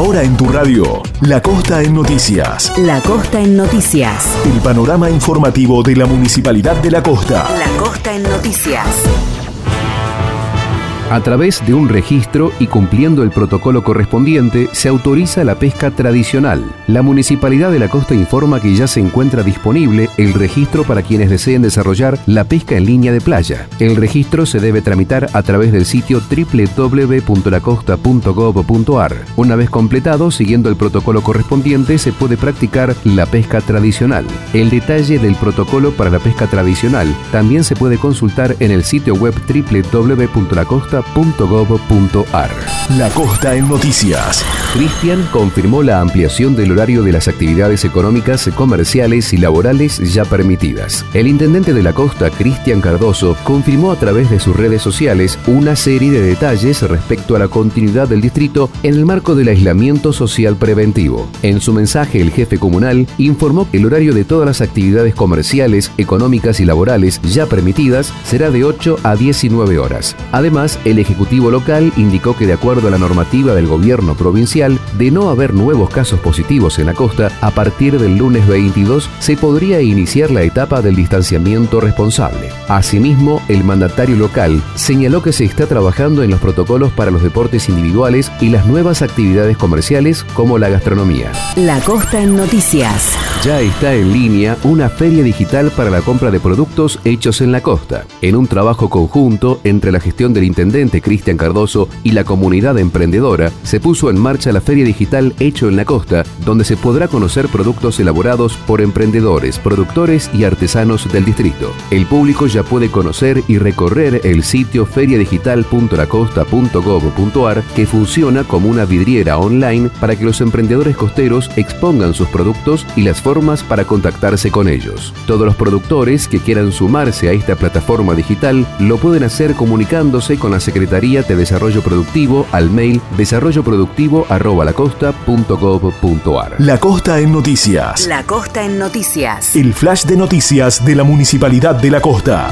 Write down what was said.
Ahora en tu radio, La Costa en Noticias. La Costa en Noticias. El panorama informativo de la Municipalidad de La Costa. La Costa en Noticias. A través de un registro y cumpliendo el protocolo correspondiente, se autoriza la pesca tradicional. La Municipalidad de la Costa informa que ya se encuentra disponible el registro para quienes deseen desarrollar la pesca en línea de playa. El registro se debe tramitar a través del sitio www.lacosta.gov.ar. Una vez completado, siguiendo el protocolo correspondiente, se puede practicar la pesca tradicional. El detalle del protocolo para la pesca tradicional también se puede consultar en el sitio web www.lacosta.gov.ar la Costa en Noticias. Cristian confirmó la ampliación del horario de las actividades económicas, comerciales y laborales ya permitidas. El intendente de la Costa, Cristian Cardoso, confirmó a través de sus redes sociales una serie de detalles respecto a la continuidad del distrito en el marco del aislamiento social preventivo. En su mensaje, el jefe comunal informó que el horario de todas las actividades comerciales, económicas y laborales ya permitidas será de 8 a 19 horas. Además, el Ejecutivo local indicó que de acuerdo a la normativa del gobierno provincial, de no haber nuevos casos positivos en la costa, a partir del lunes 22 se podría iniciar la etapa del distanciamiento responsable. Asimismo, el mandatario local señaló que se está trabajando en los protocolos para los deportes individuales y las nuevas actividades comerciales como la gastronomía. La Costa en Noticias. Ya está en línea una feria digital para la compra de productos hechos en la costa. En un trabajo conjunto entre la gestión del intendente Cristian Cardoso y la comunidad emprendedora, se puso en marcha la Feria Digital Hecho en la Costa, donde se podrá conocer productos elaborados por emprendedores, productores y artesanos del distrito. El público ya puede conocer y recorrer el sitio feriadigital.lacosta.gov.ar que funciona como una vidriera online para que los emprendedores costeros expongan sus productos y las formas para contactarse con ellos. Todos los productores que quieran sumarse a esta plataforma digital lo pueden hacer comunicándose con la Secretaría de Desarrollo Productivo al mail desarrolloproductivo.gov.ar. La Costa en Noticias. La Costa en Noticias. El flash de noticias de la Municipalidad de la Costa.